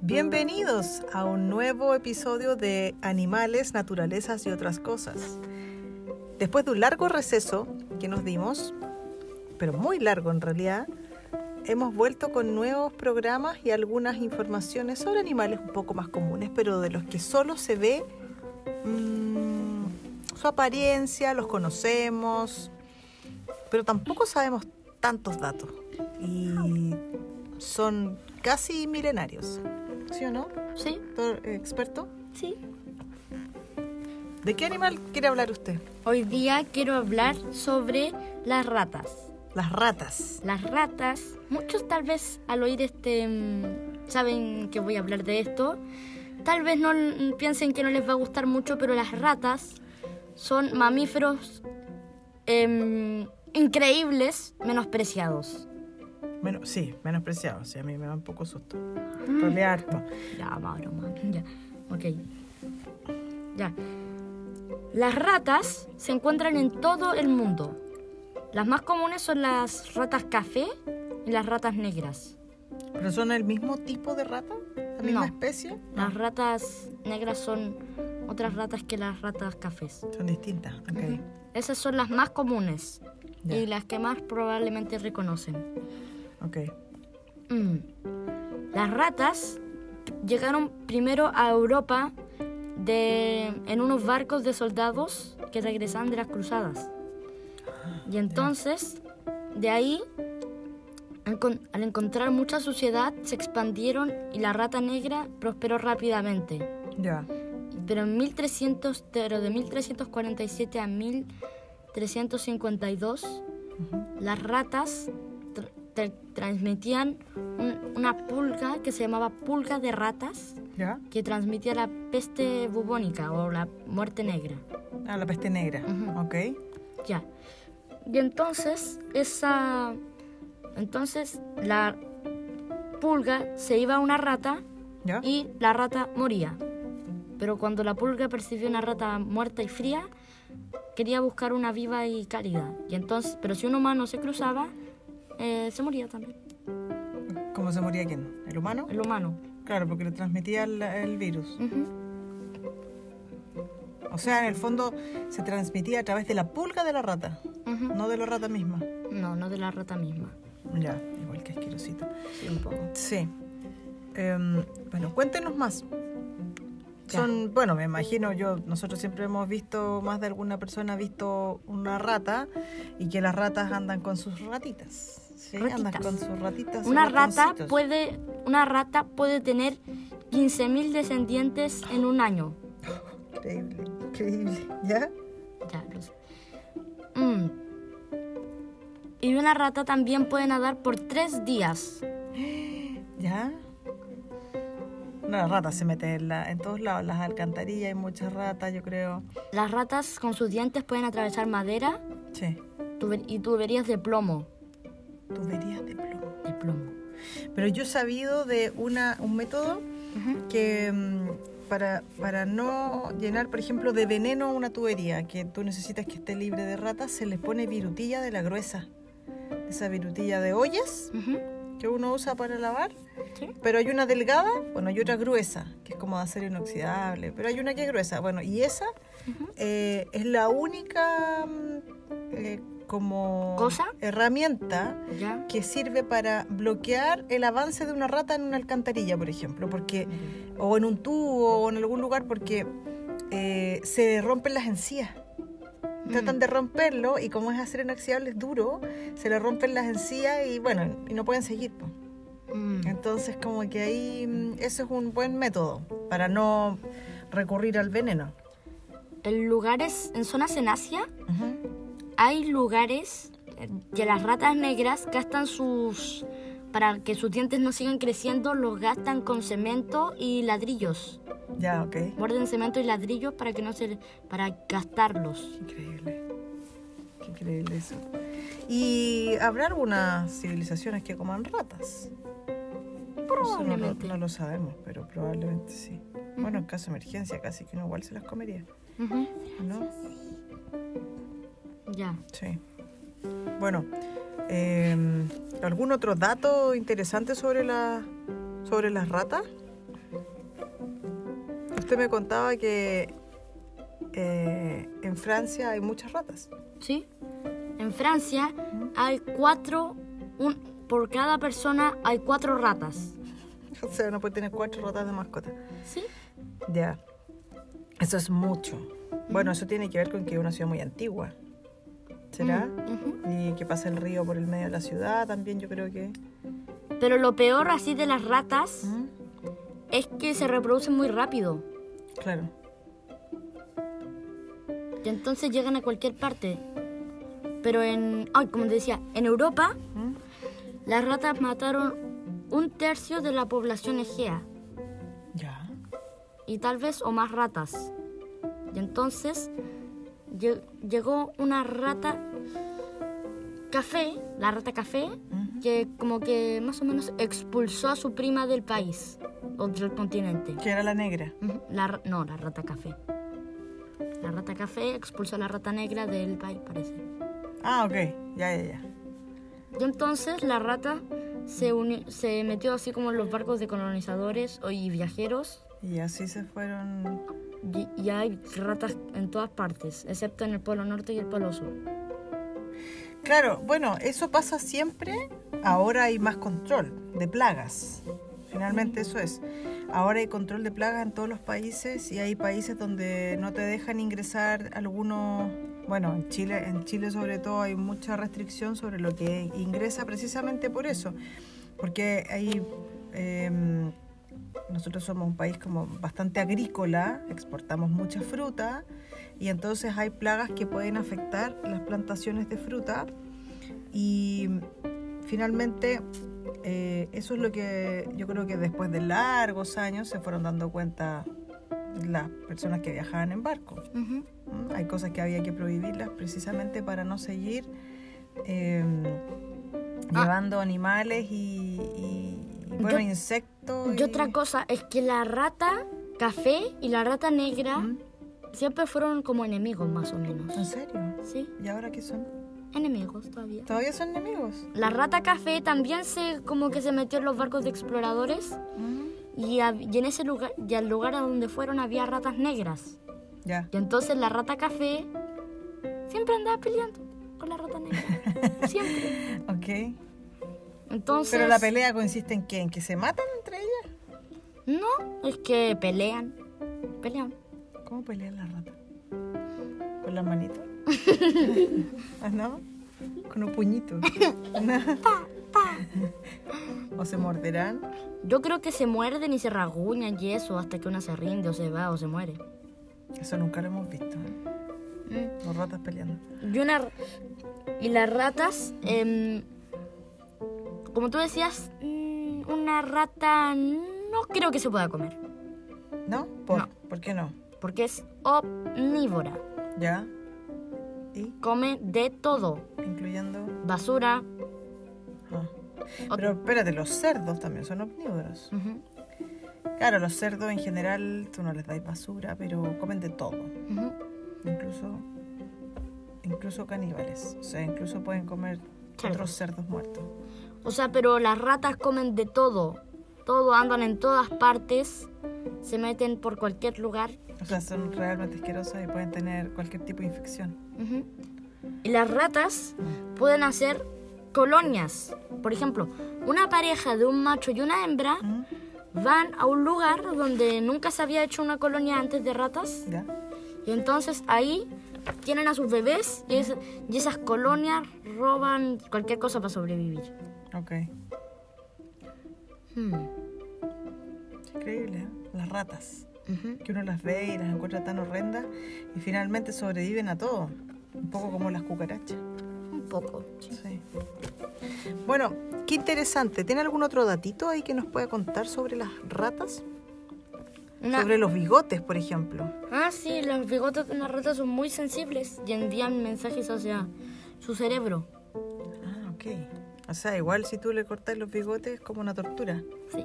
Bienvenidos a un nuevo episodio de Animales, Naturalezas y otras cosas. Después de un largo receso que nos dimos, pero muy largo en realidad, hemos vuelto con nuevos programas y algunas informaciones sobre animales un poco más comunes, pero de los que solo se ve mmm, su apariencia, los conocemos, pero tampoco sabemos tantos datos y son casi milenarios. ¿Sí o no? Sí, ¿Todo experto? sí. ¿De qué animal quiere hablar usted? Hoy día quiero hablar sobre las ratas. Las ratas. Las ratas, muchos tal vez al oír este mm, saben que voy a hablar de esto. Tal vez no mm, piensen que no les va a gustar mucho, pero las ratas son mamíferos em, increíbles, menospreciados. Menos, sí, menospreciado. Sí, a mí me da un poco susto. Rolé harto. Ya, broma. Ya, ok. Ya. Las ratas se encuentran en todo el mundo. Las más comunes son las ratas café y las ratas negras. ¿Pero son el mismo tipo de rata? ¿La misma No. especie? Las ratas negras son otras ratas que las ratas cafés. Son distintas. Ok. Ujú. Esas son las más comunes Y las que más probablemente reconocen. Ok. Mm. Las ratas llegaron primero a Europa de, en unos barcos de soldados que regresaban de las cruzadas. Y entonces, de ahí, al encontrar mucha suciedad, se expandieron y la rata negra prosperó rápidamente. Ya. Pero en 1300, pero de 1347 a 1352, Ujú. las ratas tr- tr- transmitían un- una pulga que se llamaba pulga de ratas, ¿Ya? que transmitía la peste bubónica o la muerte negra. Ah, la peste negra. Ujú. Ok. Ya. Y entonces esa entonces la pulga se iba a una rata ¿Ya? y la rata moría. Pero cuando la pulga percibió una rata muerta y fría, quería buscar una viva y cálida. Y entonces, pero si un humano se cruzaba, eh, se moría también. ¿Cómo se moría quién? ¿El humano? El humano. Claro, porque le transmitía el, el virus. O sea, en el fondo se transmitía a través de la pulga de la rata, no de la rata misma. No, no de la rata misma. Ya, igual que asquerosito. Sí, un poco. Sí. Em, bueno, cuéntenos más. Son, bueno, me imagino yo, nosotros siempre hemos visto, más de alguna persona ha visto una rata y que las ratas andan con sus ratitas. Sí, andan con sus ratitas. Una rata puede una rata puede tener 15.000 descendientes en un año. Increíble, increíble. ¿Ya? Ya lo sé. Mm. Y una rata también puede nadar por tres días. ¿Ya? Una rata se mete en, la- en todos lados, las alcantarillas, hay muchas ratas, yo creo. Las ratas con sus dientes pueden atravesar madera Sí, tuber- y tuberías de plomo. tuberías de plomo. De plomo. Pero yo he sabido de una, un método que mm, para, para no llenar, por ejemplo, de veneno una tubería, que tú necesitas que esté libre de ratas, se les pone virutilla de la gruesa. Esa virutilla de ollas. Que uno usa para lavar. Sí. Pero hay una delgada, bueno, hay otra gruesa, que es como de acero inoxidable, pero hay una que es gruesa. Bueno, y esa eh, es la única mm, eh, como ¿Cosa? herramienta Ya. que sirve para bloquear el avance de una rata en una alcantarilla, por ejemplo, porque o en un tubo o en algún lugar porque eh, se rompen las encías. Tratan de romperlo y como es acero inoxidable es duro, se le rompen las encías y bueno, y no pueden seguir. Mm. Entonces como que ahí mm, eso es un buen método para no recurrir al veneno. En lugares, en zonas en Asia, hay lugares eh, que las ratas negras gastan sus para que sus dientes no sigan creciendo, los gastan con cemento y ladrillos. Ya, ok. Muerden cemento y ladrillos para que no se para gastarlos. Increíble. Qué increíble eso. ¿Y habrá algunas civilizaciones que coman ratas? Eso no lo- Probablemente. No, lo sabemos, pero probablemente sí. Bueno, en caso de emergencia casi que uno igual se las comería, Ujú. ¿no? Ya. Sí. Bueno, Eh, ¿Algún otro dato interesante sobre, la, sobre las ratas? Usted me contaba que eh, en Francia hay muchas ratas. ¿Sí? En Francia hay cuatro, un, por cada persona hay cuatro ratas. O sea, uno puede tener cuatro ratas de mascota. ¿Sí? Ya. Eso es mucho. Bueno, eso tiene que ver con que es una ciudad muy antigua. ¿Será? Ujú. Y que pasa el río por el medio de la ciudad también, yo creo que. Pero lo peor así de las ratas ¿Mm? es que se reproducen muy rápido. Claro. Y entonces llegan a cualquier parte. Pero en, ay, como te decía, en Europa ¿Mm? las ratas mataron un tercio de la población egea. Ya. y tal vez o más ratas. Y entonces llegó una rata café, la rata café, que como que más o menos expulsó a su prima del país o del continente. Que era la negra. La, no, la rata café. La rata café expulsó a la rata negra del país, parece. Ah, ok. Ya, ya, ya. Y entonces la rata se, uni- se metió así como en los barcos de colonizadores y viajeros Y así se fueron. Y, y hay ratas en todas partes, excepto en el Polo Norte y el Polo Sur. Claro, bueno, eso pasa siempre. Ahora hay más control de plagas. Finalmente eso es. Ahora hay control de plagas en todos los países y hay países donde no te dejan ingresar algunos. Bueno, en Chile, en Chile sobre todo hay mucha restricción sobre lo que ingresa precisamente por eso, porque hay em, nosotros somos un país como bastante agrícola, exportamos mucha fruta y entonces hay plagas que pueden afectar las plantaciones de fruta y finalmente eh, eso es lo que yo creo que después de largos años se fueron dando cuenta las personas que viajaban en barco. Ujú. ¿Mm? Hay cosas que había que prohibirlas precisamente para no seguir eh, Ah. llevando animales y, y, bueno, Yo- insectos. Y otra cosa es que la rata café y la rata negra ¿Mm? siempre fueron como enemigos más o menos. ¿En serio? Sí, ¿Y ahora qué son? enemigos todavía. ¿Todavía son enemigos? La rata café también se como que se metió en los barcos de exploradores y, y en ese lugar y al lugar a donde fueron había ratas negras. Ya. Y entonces la rata café siempre andaba peleando con la rata negra. siempre. Ok. Entonces Pero la pelea consiste en qué? ¿En que se matan entre ellas? No, es que pelean. Pelean. ¿Cómo pelean las ratas? ¿Con las manitos? ¿Ah, no? Con un puñito. ¿O se morderán? Yo creo que se muerden y se rasguñan y eso hasta que una se rinde o se va o se muere. Eso nunca lo hemos visto. ¿eh? Mm. Los ratas peleando. Y, una, y las ratas, em, como tú decías, mm, una rata no creo que se pueda comer. ¿No? ¿Por, No. ¿Por qué no? Porque es omnívora. ¿Ya? ¿Y? Come de todo. Incluyendo... Basura. Ah. Pero espérate, los cerdos también son omnívoros. Claro, los cerdos en general tú no les dais basura, pero comen de todo. Incluso, incluso caníbales. O sea, incluso pueden comer Cerdos. otros cerdos muertos. O sea, pero las ratas comen de todo. Todo, andan en todas partes. Se meten por cualquier lugar. O sea, son realmente asquerosas y pueden tener cualquier tipo de infección. Ujú. Y las ratas pueden hacer colonias. Por ejemplo, una pareja de un macho y una hembra ¿Mm? van a un lugar donde nunca se había hecho una colonia antes de ratas. ¿Ya? Y entonces ahí tienen a sus bebés y, es- y esas colonias roban cualquier cosa para sobrevivir. Ok. Hmm. Es increíble, ¿eh? Las ratas. Ujú. Que uno las ve y las encuentra tan horrendas y finalmente sobreviven a todo. Un poco como las cucarachas. Un poco. sí. Sí. Bueno, qué interesante. ¿Tiene algún otro datito ahí que nos pueda contar sobre las ratas? Una- Sobre los bigotes, por ejemplo. Ah, sí, los bigotes de una rata son muy sensibles y envían mensajes hacia su cerebro. Ah, ok. O sea, igual si tú le cortas los bigotes es como una tortura. Sí.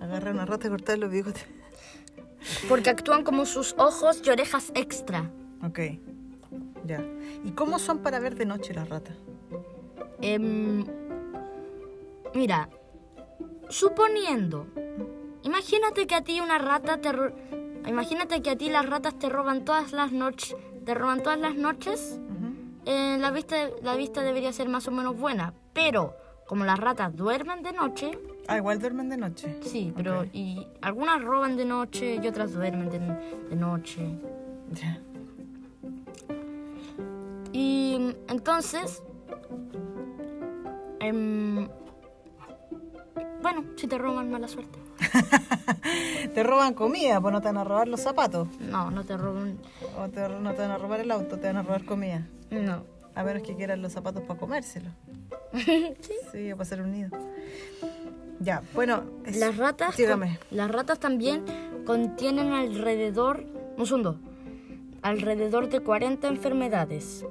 Agarra una rata y cortar los bigotes. Porque actúan como sus ojos y orejas extra. Ok. Ya. ¿Y cómo son para ver de noche las ratas? Em, mira, suponiendo, imagínate que a ti una rata te... Imagínate que a ti las ratas te roban todas las noches, te roban todas las noches. Eh, la vista, la vista debería ser más o menos buena, pero como las ratas duermen de noche, Ah, igual duermen de noche. sí, pero y algunas roban de noche y otras duermen de, de noche. Ya. Y entonces, em, bueno, si te roban, mala suerte. Te roban comida, pues no te van a robar los zapatos. No, no te roban. O te- no te van a robar el auto, te van a robar comida. No. A menos que quieran los zapatos para comérselos. sí. o para hacer un nido. Ya, bueno. es- Las ratas, Dígame. las ratas también contienen alrededor, un segundo, alrededor de 40 enfermedades,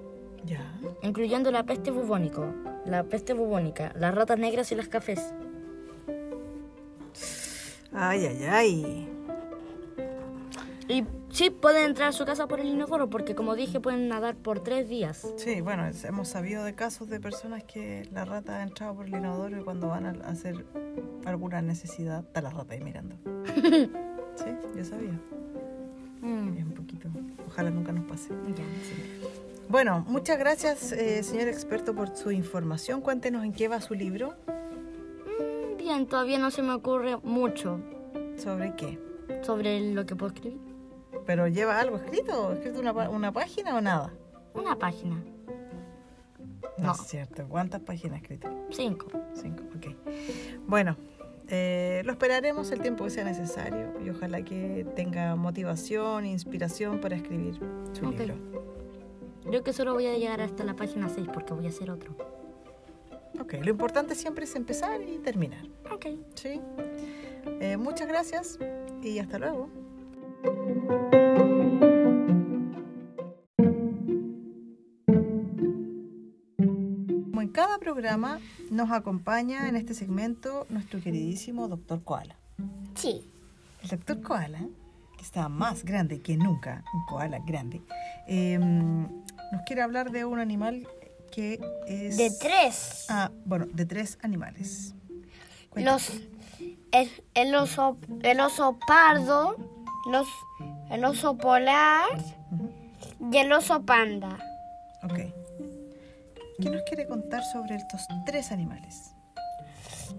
Ya. incluyendo la peste bubónico, la peste bubónica, las ratas negras y las cafés. Ay, ay, ay. Y sí, pueden entrar a su casa por el inodoro porque, como dije, pueden nadar por tres días. Sí, bueno, es- hemos sabido de casos de personas que la rata ha entrado por el inodoro y cuando van a hacer alguna necesidad, está la rata ahí mirando. sí, yo sabía. Mm, Es un poquito. Ojalá nunca nos pase. ya, sí. Bueno, muchas gracias, eh, señor experto, por su información. Cuéntenos en qué va su libro. Mm, Bien, todavía no se me ocurre mucho ¿Sobre qué? sobre lo que puedo escribir. ¿Pero lleva algo escrito? ¿Escrito una, una página o nada? Una página, No, No. es cierto. ¿Cuántas páginas escritas? cinco. Cinco, ok. Bueno, eh, lo esperaremos el tiempo que sea necesario y ojalá que tenga motivación, inspiración para escribir su Ok. libro. Yo que solo voy a llegar hasta la página 6 porque voy a hacer otro. Ok, lo importante siempre es empezar y terminar. Ok. ¿Sí? Eh, muchas gracias y hasta luego. Como en cada programa nos acompaña en este segmento nuestro queridísimo doctor Koala. Sí. El doctor Koala, que está más grande que nunca, un koala grande, eh, nos quiere hablar de un animal que es... De tres. Ah, bueno, de tres animales. Los, el, el, oso, el oso pardo, los, el oso polar y el oso panda. Ok. ¿Qué nos quiere contar sobre estos tres animales?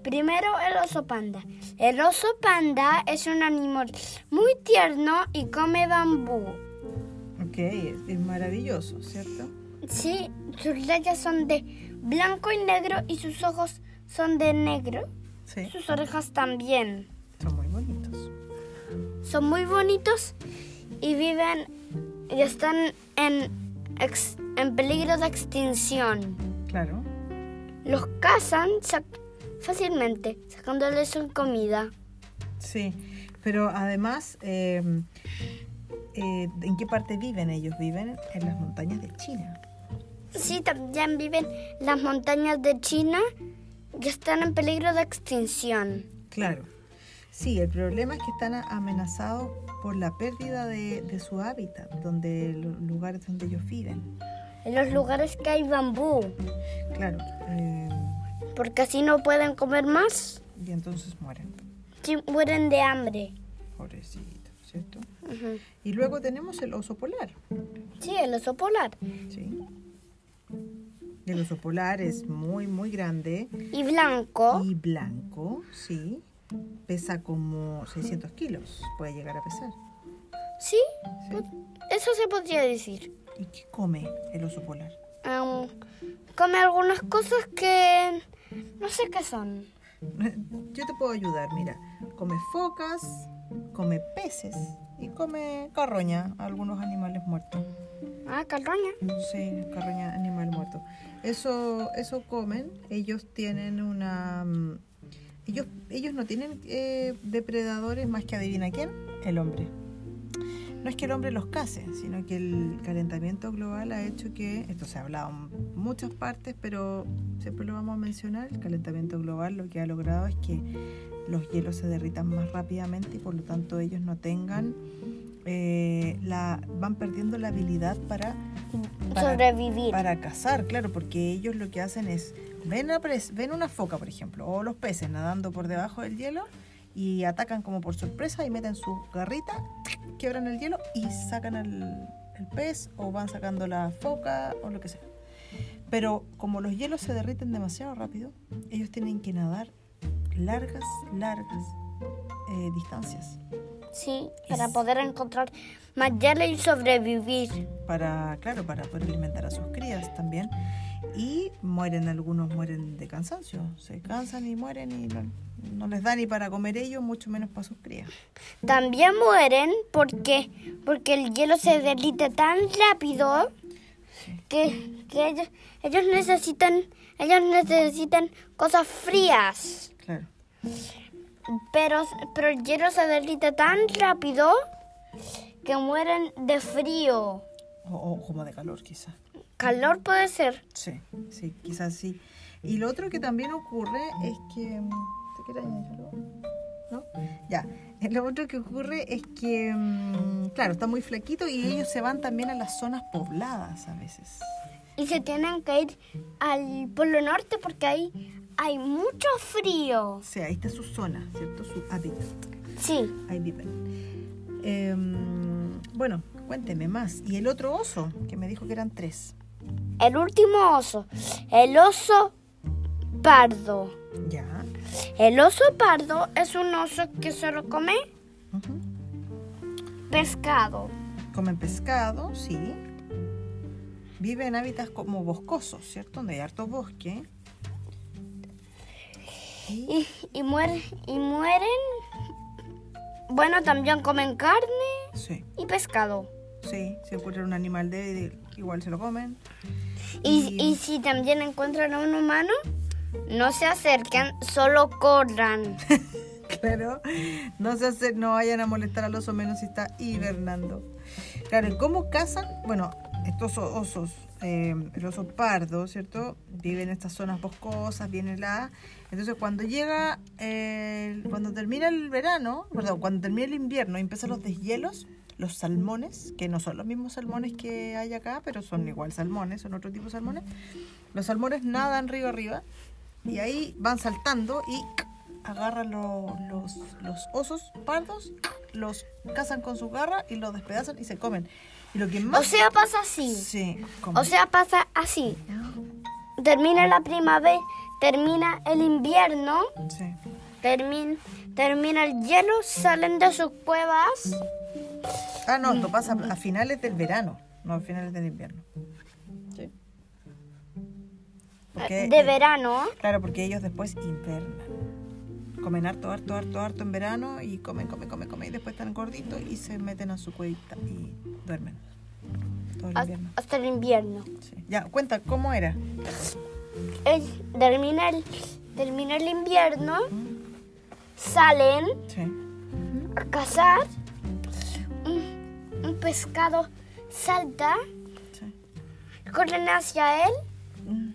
Primero el oso panda. El oso panda es un animal muy tierno y come bambú. Ok, es, es maravilloso, ¿cierto? Sí, sus rayas son de blanco y negro y sus ojos son de negro. Sí, Sus orejas también. Son muy bonitos. Y viven y están en, ex- en peligro de extinción. Claro. Los cazan sac- fácilmente, sacándoles su comida. Sí, pero además, eh, eh, ¿en qué parte viven ellos? Viven en las montañas de China. Sí, también viven en las montañas de China que están en peligro de extinción. Claro. Sí, el problema es que están amenazados por la pérdida de, de su hábitat, donde los lugares donde ellos viven. En los lugares que hay bambú, Claro. eh, porque así no pueden comer más, y entonces mueren. si mueren de hambre. Pobrecito, ¿cierto? Y luego tenemos el oso polar. Sí, el oso polar. Sí. El oso polar es muy, muy grande Y blanco. y blanco, sí. Pesa como 600 kilos, puede llegar a pesar. Sí, Sí. eso se podría decir. ¿Y qué come el oso polar? Come algunas cosas que no sé qué son. Yo te puedo ayudar, mira. Come focas, come peces y come carroña, algunos animales muertos. Ah, carroña. Sí, carroña, animal muerto. Eso, eso comen. Ellos tienen una... Ellos, ellos no tienen eh, depredadores más que adivina quién, el hombre. No es que el hombre los case, sino que el calentamiento global ha hecho que, esto se ha hablado en muchas partes, pero siempre lo vamos a mencionar, el calentamiento global lo que ha logrado es que los hielos se derritan más rápidamente y por lo tanto ellos no tengan, eh, la, van perdiendo la habilidad para, para Sobrevivir. para cazar, claro, porque ellos lo que hacen es ven, pres- ven una foca, por ejemplo, o los peces nadando por debajo del hielo y atacan como por sorpresa y meten su garrita, quiebran el hielo y sacan el, el pez o van sacando la foca o lo que sea. Pero como los hielos se derriten demasiado rápido, ellos tienen que nadar largas, largas eh, distancias Sí, para poder encontrar más hielo y sobrevivir. para, claro, para poder alimentar a sus crías también. Y mueren, algunos mueren de cansancio, se cansan y mueren y no, no les da ni para comer ellos, mucho menos para sus crías. También mueren porque, porque el hielo se derrite tan rápido que, que ellos, ellos necesitan ellos necesitan cosas frías. Claro. Pero, pero el hielo se derrite tan rápido que mueren de frío. O, o como de calor, quizás. Calor puede ser. Sí, sí, quizás sí. Y lo otro que también ocurre es que... mm, ¿Te quieres añadir algo? ¿No? Ya. Lo otro que ocurre es que, mm, claro, está muy flaquito y ellos se van también a las zonas pobladas a veces. Y se tienen que ir al Polo Norte porque ahí hay mucho frío. O sea, ahí está su zona, ¿cierto? Su hábitat. Sí. Ahí viven. Em, bueno, cuénteme más. ¿Y el otro oso? Que me dijo que eran tres. El último oso. El oso pardo. Ya. El oso pardo es un oso que solo come pescado. Comen pescado, sí. Vive en hábitats como boscosos, ¿cierto? Donde hay harto bosque. Y, Y, y, mueren, y mueren. Bueno, también comen carne sí, y pescado. Sí. Si encuentran un animal débil, igual se lo comen. Y, Y- y si también encuentran a un humano, no se acercan, solo corran. Claro, no se hace, no vayan a molestar al oso menos si está hibernando. Claro, ¿y cómo cazan? Bueno, estos osos, eh, el oso pardo, ¿cierto? Vive en estas zonas boscosas, bien heladas. Entonces, cuando llega, eh, cuando termina el verano, perdón, cuando termina el invierno y empiezan los deshielos, los salmones, que no son los mismos salmones que hay acá, pero son igual salmones, son otro tipo de salmones. Los salmones nadan río arriba y ahí van saltando y agarran lo- los, los osos pardos, los cazan con su garra y los despedazan y se comen. Y lo que más... O sea, pasa así. sí, comen. O sea, pasa así. Termina la primavera, termina el invierno, Sí. termina, termina el hielo, salen de sus cuevas. Ah, no, esto pasa a finales del verano, no a finales del invierno. Sí. Porque, de eh, verano. Claro, porque ellos después invernan. Comen harto, harto, harto, harto en verano y comen, comen, comen, comen y después están gorditos y se meten a su cuevita y duermen. Todo el hasta- invierno. hasta el invierno. Sí. Ya, cuenta, ¿cómo era? El- termina, el, termina el invierno, salen Sí. a cazar, un, pescado salta, sí. corren hacia él Mm.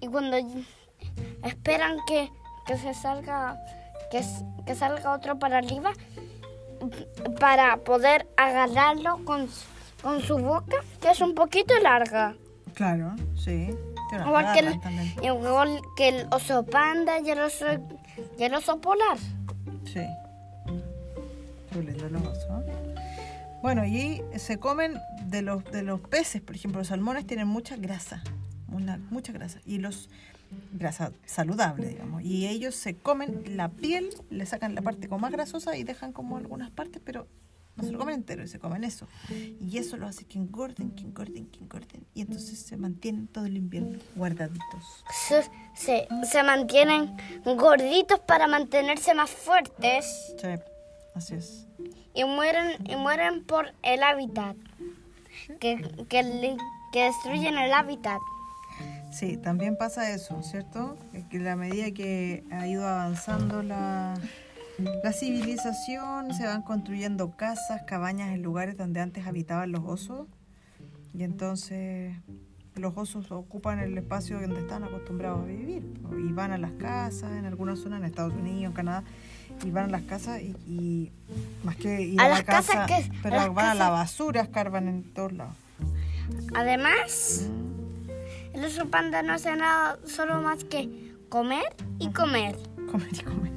y cuando esperan que, que se salga que, que salga otro para arriba para poder agarrarlo con, con su boca que es un poquito larga Claro, sí. Que, el, igual que el oso panda y el oso, y el oso polar Sí. Qué lindo los osos. Bueno, y se comen de los, de los peces, por ejemplo, los salmones tienen mucha grasa, una, mucha grasa, y los grasa saludable, digamos, y ellos se comen la piel, le sacan la parte como más grasosa y dejan como algunas partes, pero no se lo comen entero, y se comen eso. Y eso lo hace que engorden, que engorden, que engorden, y entonces se mantienen todo el invierno guardaditos. se, se, se mantienen gorditos para mantenerse más fuertes Sí, así es. Y mueren y mueren por el hábitat que, que, que destruyen el hábitat Sí, también pasa eso, ¿cierto? Es que a medida que ha ido avanzando la, la civilización, se van construyendo casas, cabañas en lugares donde antes habitaban los osos. Y entonces los osos ocupan el espacio donde están acostumbrados a vivir. Y van a las casas, en algunas zonas, en Estados Unidos, en Canadá, y van a las casas y, y más que ir A a, las la casa, casas que- pero a van a la basura, escarban en todos lados. además el oso panda no hace nada solo más que comer y comer. Comer y comer.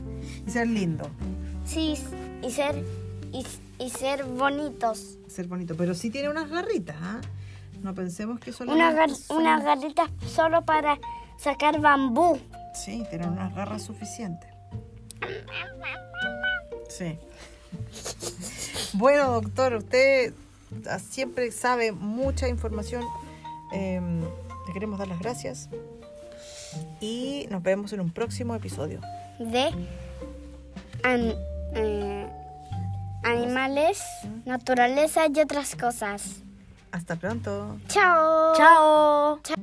Y ser lindo, Sí, y ser y, y ser bonitos. ser bonito. Pero sí tiene unas garritas, ¿ah? No pensemos que solo. Una gar- unas garritas solo para sacar bambú. Sí, tienen unas garras suficientes. Sí. Bueno, doctor, usted ah, siempre sabe mucha información. Em, le queremos dar las gracias. Y nos vemos en un próximo episodio. de an- eh, animales, naturaleza y otras cosas. Hasta pronto. Chao. Chao. Chao.